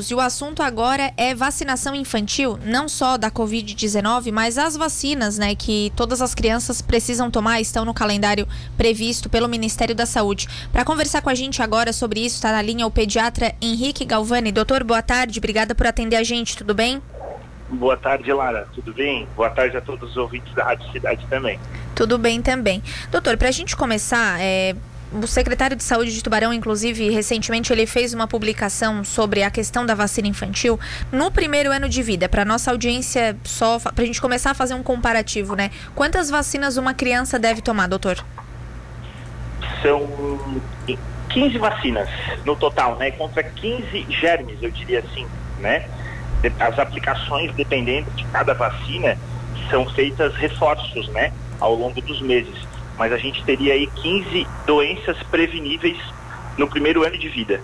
E o assunto agora é vacinação infantil, não só da Covid-19, mas as vacinas, né, que todas as crianças precisam tomar, estão no calendário previsto pelo Ministério da Saúde. Para conversar com a gente agora sobre isso, está na linha o pediatra Henrique Galvani. Doutor, boa tarde, obrigada por atender a gente, tudo bem? Boa tarde, Lara, tudo bem? Boa tarde a todos os ouvintes da Rádio Cidade também. Tudo bem também. Doutor, para a gente começar, é, o secretário de Saúde de Tubarão, inclusive, recentemente ele fez uma publicação sobre a questão da vacina infantil no primeiro ano de vida. Para nossa audiência, só para a gente começar a fazer um comparativo, né? Quantas vacinas uma criança deve tomar, doutor? São 15 vacinas no total, né? Contra 15 germes, eu diria assim, né? As aplicações, dependendo de cada vacina, são feitas reforços, né? Ao longo dos meses mas a gente teria aí 15 doenças preveníveis no primeiro ano de vida.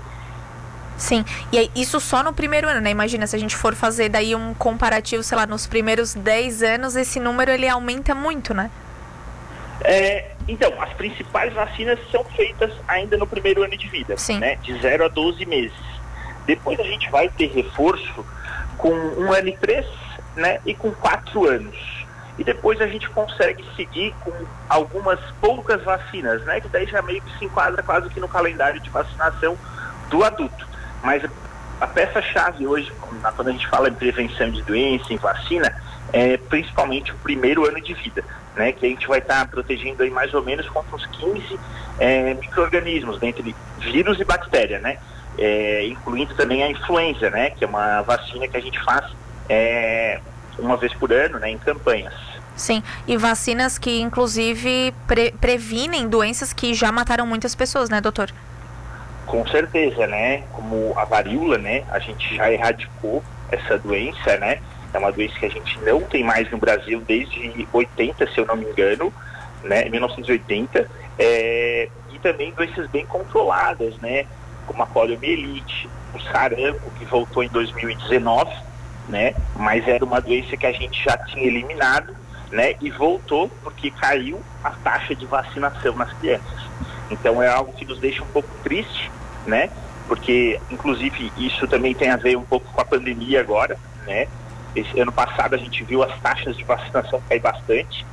Sim, e isso só no primeiro ano, né? Imagina, se a gente for fazer daí um comparativo, sei lá, nos primeiros 10 anos, esse número ele aumenta muito, né? É, então, as principais vacinas são feitas ainda no primeiro ano de vida, Sim. né? De 0 a 12 meses. Depois a gente vai ter reforço com um ano e três, né? E com quatro anos e depois a gente consegue seguir com algumas poucas vacinas, né? Que daí já meio que se enquadra quase que no calendário de vacinação do adulto. Mas a peça-chave hoje, quando a gente fala em prevenção de doença, em vacina, é principalmente o primeiro ano de vida, né? Que a gente vai estar tá protegendo aí mais ou menos contra uns 15 é, micro-organismos, dentre vírus e bactéria, né? É, incluindo também a influenza, né? Que é uma vacina que a gente faz é, uma vez por ano, né, em campanhas. Sim, e vacinas que inclusive pre previnem doenças que já mataram muitas pessoas, né, doutor? Com certeza, né? Como a varíola, né? A gente já erradicou essa doença, né? É uma doença que a gente não tem mais no Brasil desde 80, se eu não me engano, né? 1980. É... E também doenças bem controladas, né? Como a poliomielite, o sarampo, que voltou em 2019 né? Mas era uma doença que a gente já tinha eliminado, né? E voltou porque caiu a taxa de vacinação nas crianças. Então é algo que nos deixa um pouco triste, né? Porque, inclusive, isso também tem a ver um pouco com a pandemia agora, né? Esse ano passado a gente viu as taxas de vacinação cair bastante.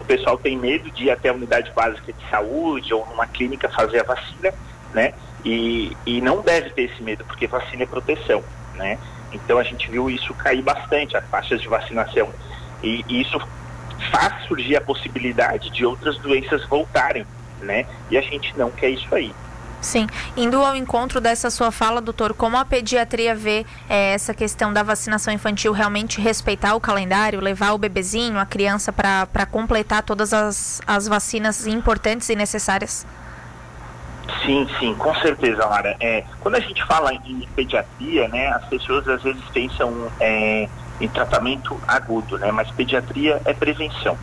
O pessoal tem medo de ir até a unidade básica de saúde ou numa clínica fazer a vacina, né? E, e não deve ter esse medo, porque vacina é proteção, né? Então a gente viu isso cair bastante, as taxas de vacinação. E, isso faz surgir a possibilidade de outras doenças voltarem, né? E a gente não quer isso aí. Sim, indo ao encontro dessa sua fala, doutor, como a pediatria vê é, essa questão da vacinação infantil realmente respeitar o calendário, levar o bebezinho, a criança para completar todas as, as vacinas importantes e necessárias? Sim, sim, com certeza, Lara. É, quando a gente fala em pediatria, né, as pessoas às vezes pensam é, em tratamento agudo, né, mas pediatria é prevenção,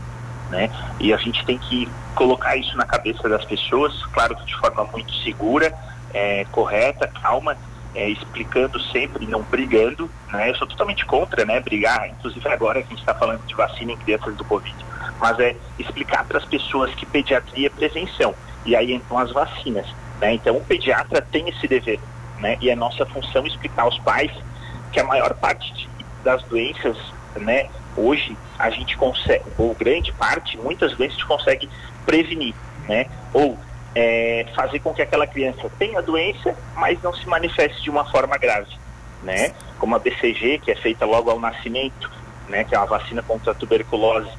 né, e a gente tem que colocar isso na cabeça das pessoas, claro que de forma muito segura, é, correta, calma, é, explicando sempre, não brigando, né, eu sou totalmente contra, né, brigar, inclusive agora que a gente está falando de vacina em crianças do Covid, mas é explicar para as pessoas que pediatria é prevenção e aí entram as vacinas. Né? Então o pediatra tem esse dever, né? E é nossa função explicar aos pais que a maior parte de, das doenças, né? Hoje a gente consegue, ou grande parte, muitas doenças a gente consegue prevenir, né? Ou é, fazer com que aquela criança tenha a doença, mas não se manifeste de uma forma grave, né? Como a BCG, que é feita logo ao nascimento, né? Que é uma vacina contra a tuberculose.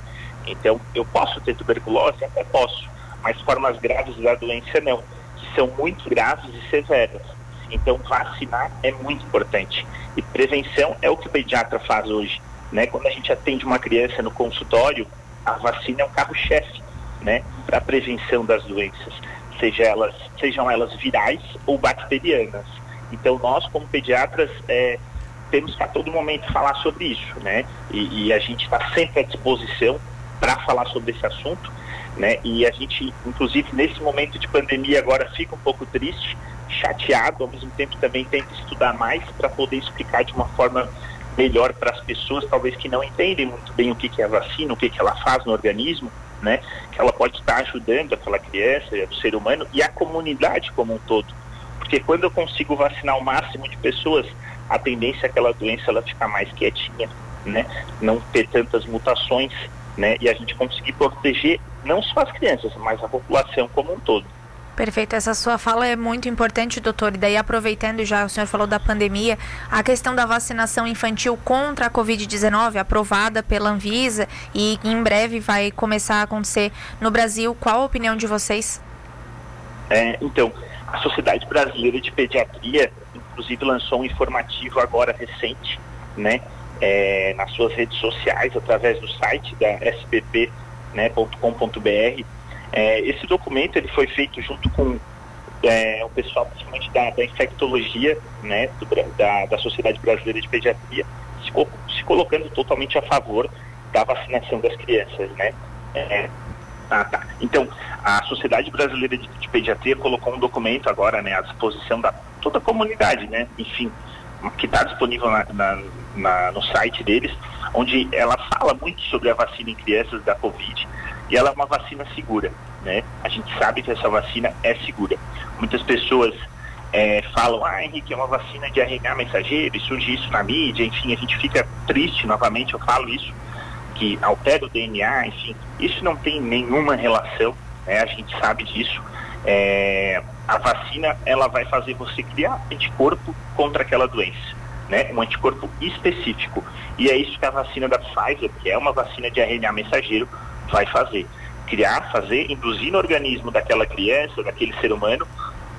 Então, eu posso ter tuberculose? Até posso, mas formas graves da doença não, que são muito graves e severas. Então, vacinar é muito importante. E prevenção é o que o pediatra faz hoje. Né? Quando a gente atende uma criança no consultório, a vacina é um carro-chefe né? para a prevenção das doenças, seja elas, sejam elas virais ou bacterianas. Então, nós, como pediatras, é, temos que a todo momento falar sobre isso. Né? E, e a gente está sempre à disposição para falar sobre esse assunto né? E a gente, inclusive, nesse momento de pandemia agora fica um pouco triste, chateado, ao mesmo tempo também tenta estudar mais para poder explicar de uma forma melhor para as pessoas, talvez que não entendem muito bem o que, que é a vacina, o que, que ela faz no organismo, né? Que ela pode estar ajudando aquela criança, o ser humano e a comunidade como um todo. Porque quando eu consigo vacinar o máximo de pessoas, a tendência é aquela doença ela ficar mais quietinha, né? Não ter tantas mutações, né? E a gente conseguir proteger não só as crianças, mas a população como um todo. Perfeito, essa sua fala é muito importante, doutor. E daí, aproveitando já, o senhor falou da pandemia, a questão da vacinação infantil contra a Covid-19, aprovada pela Anvisa e em breve vai começar a acontecer no Brasil. Qual a opinião de vocês? É, então, a Sociedade Brasileira de Pediatria, inclusive, lançou um informativo agora recente, né, é, nas suas redes sociais, através do site da spp.com.br. Né, é, esse documento ele foi feito junto com é, o pessoal, principalmente da, da infectologia, né, do, da, da Sociedade Brasileira de Pediatria, se, se, colocando totalmente a favor da vacinação das crianças, né. Ah, tá. Então, a Sociedade Brasileira de, de, Pediatria colocou um documento agora, né, à disposição da toda a comunidade, né, enfim, que está disponível na, na, na, no site deles, onde ela fala muito sobre a vacina em crianças da Covid e ela é uma vacina segura, né? A gente sabe que essa vacina é segura. Muitas pessoas é, falam, ah, Henrique, é uma vacina de RNA mensageiro, e surge isso na mídia, enfim, a gente fica triste novamente, eu falo isso, que altera o DNA, enfim, isso não tem nenhuma relação, né? A gente sabe disso. É, a vacina, ela vai fazer você criar anticorpo contra aquela doença. Né, um anticorpo específico. E é isso que a vacina da Pfizer, que é uma vacina de RNA mensageiro, vai fazer. Criar, fazer, induzir no organismo daquela criança, daquele ser humano,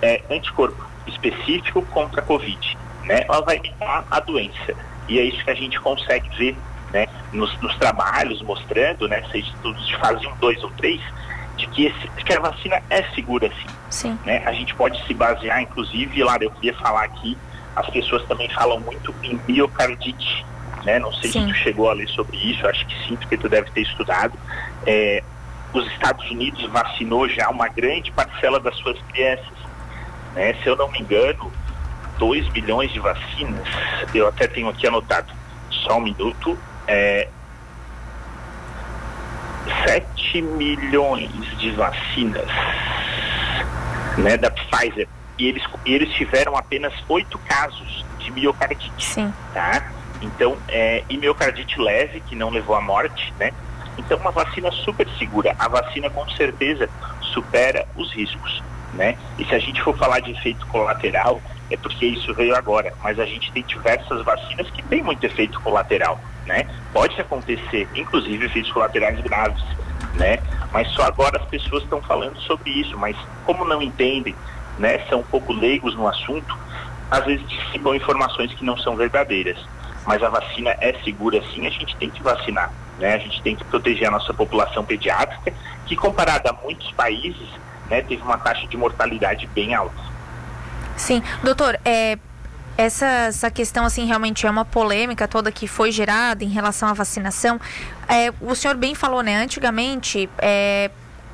é, anticorpo específico contra a Covid. Né? Ela vai imitar a doença. E é isso que a gente consegue ver né, nos, nos trabalhos, mostrando, né, seja estudos de fase 1, 2 ou 3, de que, esse, que a vacina é segura sim. sim. Né? A gente pode se basear, inclusive, lá eu queria falar aqui, as pessoas também falam muito em miocardite né? Não sei sim. se tu chegou a ler sobre isso, acho que sim, porque tu deve ter estudado. É, os Estados Unidos vacinou já uma grande parcela das suas crianças. Né? Se eu não me engano, 2 milhões de vacinas, eu até tenho aqui anotado, só um minuto, é, 7 milhões de vacinas né, da Pfizer. Eles, eles tiveram apenas oito casos de miocardite. Sim. Tá? Então, é, e miocardite leve, que não levou à morte, né? Então, uma vacina super segura. A vacina, com certeza, supera os riscos, né? E se a gente for falar de efeito colateral, é porque isso veio agora. Mas a gente tem diversas vacinas que têm muito efeito colateral, né? Pode acontecer, inclusive, efeitos colaterais graves, né? Mas só agora as pessoas estão falando sobre isso. Mas como não entendem, né? São um pouco leigos no assunto, às vezes ficam informações que não são verdadeiras mas a vacina é segura sim, a gente tem que vacinar. Né? A gente tem que proteger a nossa população pediátrica, que comparada a muitos países, né, teve uma taxa de mortalidade bem alta. Sim, doutor, é, essa, essa questão assim realmente é uma polêmica toda que foi gerada em relação à vacinação. É, o senhor bem falou, né? Antigamente, é,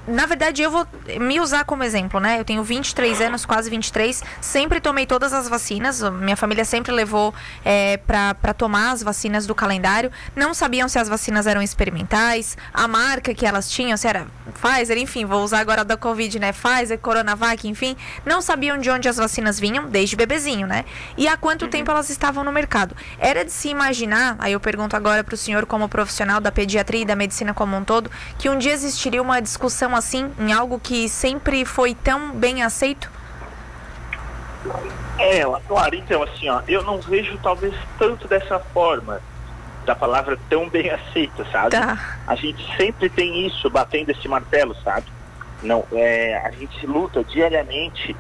na verdade, eu vou me usar como exemplo, né? Eu tenho 23 anos, quase 23, sempre tomei todas as vacinas, minha família sempre levou é, para tomar as vacinas do calendário. Não sabiam se as vacinas eram experimentais, a marca que elas tinham, se era Pfizer, enfim, vou usar agora da Covid, né? Pfizer, Coronavac, enfim. Não sabiam de onde as vacinas vinham, desde bebezinho, né? E há quanto uhum. tempo elas estavam no mercado. Era de se imaginar, aí eu pergunto agora para o senhor, como profissional da pediatria e da medicina como um todo, que um dia existiria uma discussão assim, em algo que sempre foi tão bem aceito? É, claro, então assim, ó, eu não vejo talvez tanto dessa forma da palavra tão bem aceita, sabe? Tá. A gente sempre tem isso, batendo esse martelo, sabe? Não, é, a gente luta diariamente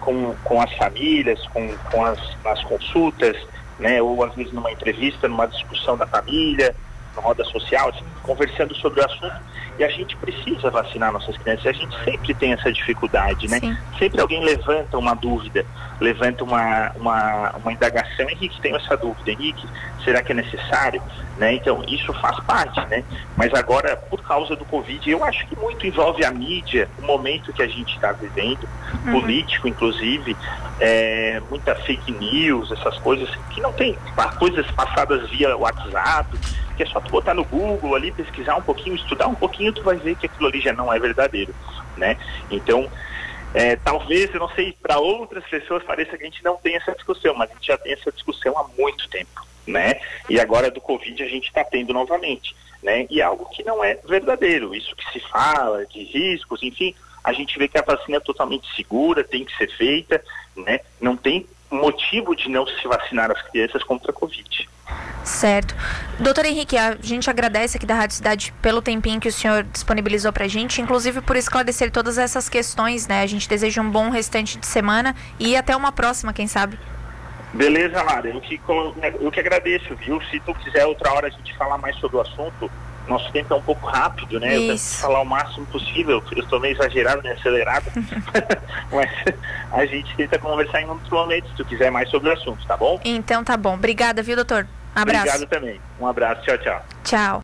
com, com as famílias, com, com as, as consultas, né? Ou às vezes numa entrevista, numa discussão da família, roda social, assim, conversando sobre o assunto e a gente precisa vacinar nossas crianças. A gente sempre tem essa dificuldade, né? Sim. Sempre alguém levanta uma dúvida, levanta uma, uma, uma indagação. Henrique, tenho essa dúvida. Henrique, será que é necessário? Né? Então, isso faz parte, né? Mas agora, por causa do Covid, eu acho que muito envolve a mídia, o momento que a gente está vivendo, uhum. político, inclusive, é, muita fake news, essas coisas que não tem, coisas passadas via WhatsApp, que é só tu botar no Google ali, pesquisar um pouquinho, estudar um pouquinho, tu vai ver que aquilo ali já não é verdadeiro, né? Então, É, talvez, eu não sei, para outras pessoas pareça que a gente não tem essa discussão, mas a gente já tem essa discussão há muito tempo, né? E agora do Covid a gente está tendo novamente, né? E é algo que não é verdadeiro, isso que se fala de riscos, enfim, a gente vê que a vacina é totalmente segura, tem que ser feita, né? Não tem motivo de não se vacinar as crianças contra a Covid. Certo. Doutor Henrique, a gente agradece aqui da Rádio Cidade pelo tempinho que o senhor disponibilizou para a gente, inclusive por esclarecer todas essas questões, né? A gente deseja um bom restante de semana e até uma próxima, quem sabe. Beleza, Lara. Eu que, eu que agradeço, viu? Se tu quiser outra hora a gente falar mais sobre o assunto, nosso tempo é um pouco rápido, né? Isso. Eu tento falar o máximo possível. Eu estou meio exagerado, meio acelerado. Mas a gente tenta conversar em outro momento, se tu quiser mais sobre o assunto, tá bom? Então tá bom. Obrigada, viu, doutor? Abraço. Obrigado também. Um abraço. Tchau, tchau. Tchau.